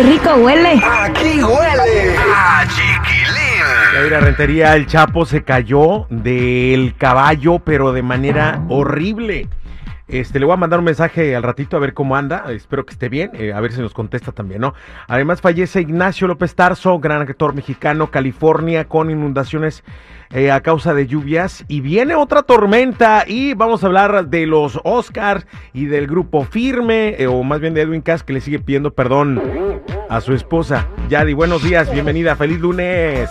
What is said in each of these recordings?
Qué rico huele. Aquí huele a chiquilín. La rentería El Chapo se cayó del caballo, pero de manera horrible. Este, le voy a mandar un mensaje al ratito a ver cómo anda. Espero que esté bien. eh, a ver si nos contesta también, ¿no? Además, fallece Ignacio López Tarso, gran actor mexicano, California, con inundaciones eh, a causa de lluvias. Y viene otra tormenta. Y vamos a hablar de los Oscars y del grupo Firme, eh, o más bien de Edwin Cass, que le sigue pidiendo perdón a su esposa. Yadi, buenos días, bienvenida, feliz lunes.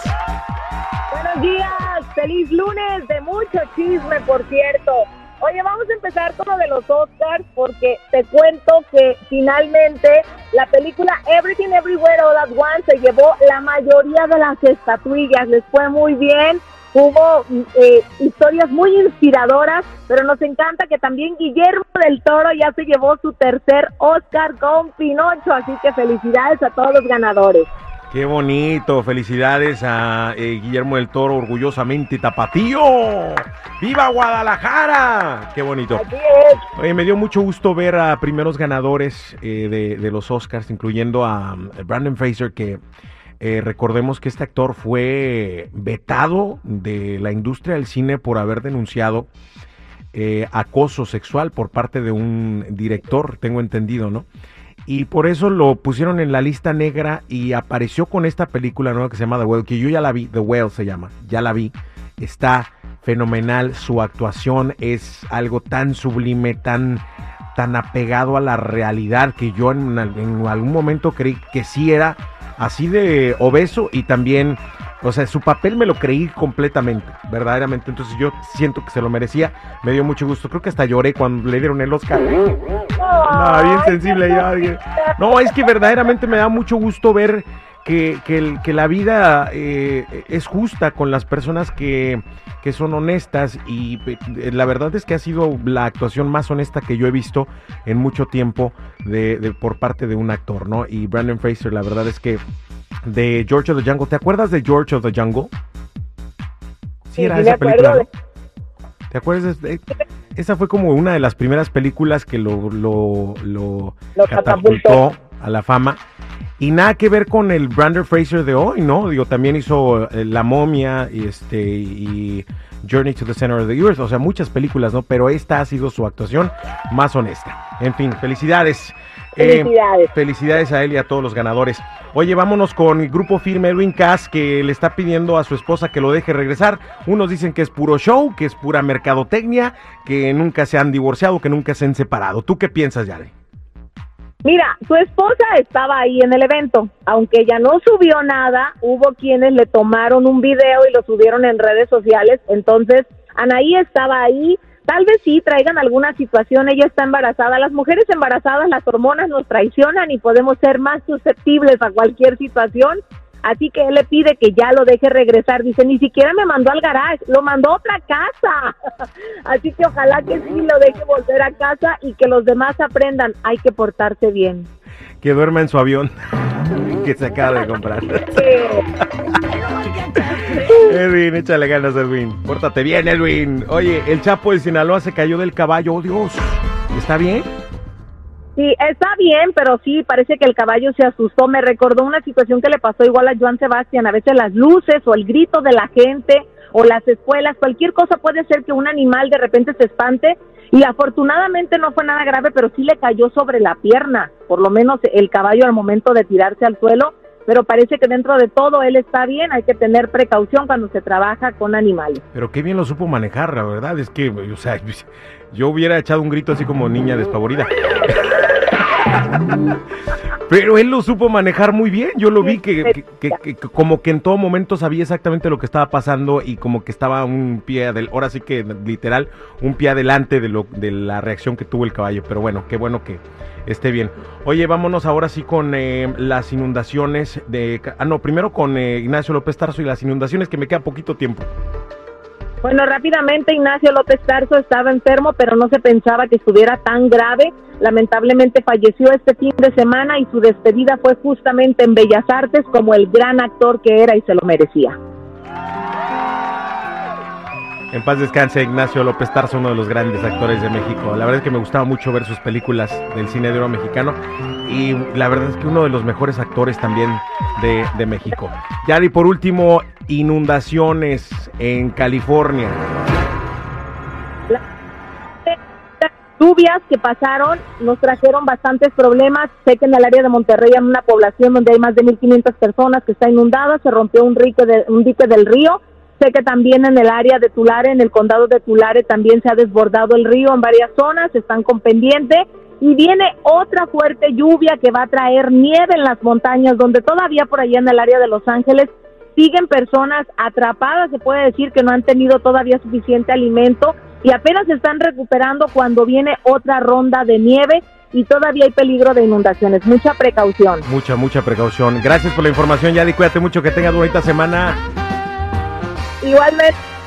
Buenos días, feliz lunes de mucho chisme, por cierto. Oye, vamos a empezar con lo de los Oscars porque te cuento que finalmente la película Everything Everywhere All at Once se llevó la mayoría de las estatuillas, les fue muy bien. Hubo eh, historias muy inspiradoras, pero nos encanta que también Guillermo del Toro ya se llevó su tercer Oscar con Pinocho, así que felicidades a todos los ganadores. Qué bonito, felicidades a eh, Guillermo del Toro, orgullosamente tapatío. ¡Viva Guadalajara! Qué bonito. Así es. Oye, me dio mucho gusto ver a primeros ganadores eh, de, de los Oscars, incluyendo a um, Brandon Fraser, que eh, recordemos que este actor fue vetado de la industria del cine por haber denunciado eh, acoso sexual por parte de un director, tengo entendido, ¿no? Y por eso lo pusieron en la lista negra y apareció con esta película nueva que se llama The Whale, que yo ya la vi, The Whale se llama, ya la vi, está fenomenal, su actuación es algo tan sublime, tan, tan apegado a la realidad que yo en, en algún momento creí que sí era así de obeso y también, o sea, su papel me lo creí completamente, verdaderamente. Entonces yo siento que se lo merecía, me dio mucho gusto. Creo que hasta lloré cuando le dieron el Oscar. No, bien sensible ya. No, es que verdaderamente me da mucho gusto ver que, que, el- que la vida eh, es justa con las personas que, que son honestas y eh, la verdad es que ha sido la actuación más honesta que yo he visto en mucho tiempo de, de- por parte de un actor, ¿no? Y Brandon Fraser, la verdad es que de George of the Jungle, ¿te acuerdas de George of the Jungle? Sí, era sí esa película. ¿Te acuerdas? de- esa fue como una de las primeras películas que lo, lo, lo Lo catapultó catapultó. a la fama. Y nada que ver con el Brandon Fraser de hoy, ¿no? Digo, también hizo eh, La momia y, este, y Journey to the Center of the Earth, o sea, muchas películas, ¿no? Pero esta ha sido su actuación más honesta. En fin, felicidades. Eh, Felicidades. felicidades a él y a todos los ganadores. Oye, vámonos con el grupo firme Edwin Cass que le está pidiendo a su esposa que lo deje regresar. Unos dicen que es puro show, que es pura mercadotecnia, que nunca se han divorciado, que nunca se han separado. ¿Tú qué piensas, Yare? Mira, su esposa estaba ahí en el evento. Aunque ella no subió nada, hubo quienes le tomaron un video y lo subieron en redes sociales. Entonces, Anaí estaba ahí. Tal vez sí traigan alguna situación, ella está embarazada. Las mujeres embarazadas, las hormonas nos traicionan y podemos ser más susceptibles a cualquier situación. Así que él le pide que ya lo deje regresar. Dice, ni siquiera me mandó al garage, lo mandó a otra casa. Así que ojalá que sí lo deje volver a casa y que los demás aprendan. Hay que portarse bien. Que duerma en su avión que se acaba de comprar. Edwin, échale ganas, Edwin. Pórtate bien, Edwin. Oye, el Chapo de Sinaloa se cayó del caballo. Oh, Dios. ¿Está bien? Sí, está bien, pero sí, parece que el caballo se asustó. Me recordó una situación que le pasó igual a Joan Sebastián. A veces las luces o el grito de la gente o las escuelas, cualquier cosa puede ser que un animal de repente se espante. Y afortunadamente no fue nada grave, pero sí le cayó sobre la pierna, por lo menos el caballo al momento de tirarse al suelo. Pero parece que dentro de todo él está bien, hay que tener precaución cuando se trabaja con animales. Pero qué bien lo supo manejar, la verdad. Es que, o sea, yo hubiera echado un grito así como niña despavorida. Pero él lo supo manejar muy bien. Yo lo vi que, que- que- que como que en todo momento sabía exactamente lo que estaba pasando y como que estaba un pie del, ahora sí que literal, un pie adelante de lo de la reacción que tuvo el caballo. Pero bueno, qué bueno que esté bien. Oye, vámonos ahora sí con eh, las inundaciones de, ah no, primero con eh, Ignacio López Tarso y las inundaciones que me queda poquito tiempo. Bueno, rápidamente Ignacio López Tarso estaba enfermo, pero no se pensaba que estuviera tan grave. Lamentablemente falleció este fin de semana y su despedida fue justamente en Bellas Artes como el gran actor que era y se lo merecía. En paz descanse Ignacio López Tarso, uno de los grandes actores de México. La verdad es que me gustaba mucho ver sus películas del cine de oro mexicano y la verdad es que uno de los mejores actores también de, México. Ya por último, inundaciones en California. Lluvias que pasaron nos trajeron bastantes problemas. Sé que en el área de Monterrey, en una población donde hay más de 1.500 personas que está inundada, se rompió un, rique de- un dique del río. Sé que también en el área de Tulare, en el condado de Tulare, también se ha desbordado el río en varias zonas, están con pendiente. Y viene otra fuerte lluvia que va a traer nieve en las montañas, donde todavía por allá en el área de Los Ángeles siguen personas atrapadas, se puede decir que no han tenido todavía suficiente alimento y apenas se están recuperando cuando viene otra ronda de nieve y todavía hay peligro de inundaciones. Mucha precaución. Mucha, mucha precaución. Gracias por la información, Yadi. Cuídate mucho, que tengas bonita semana. Igualmente.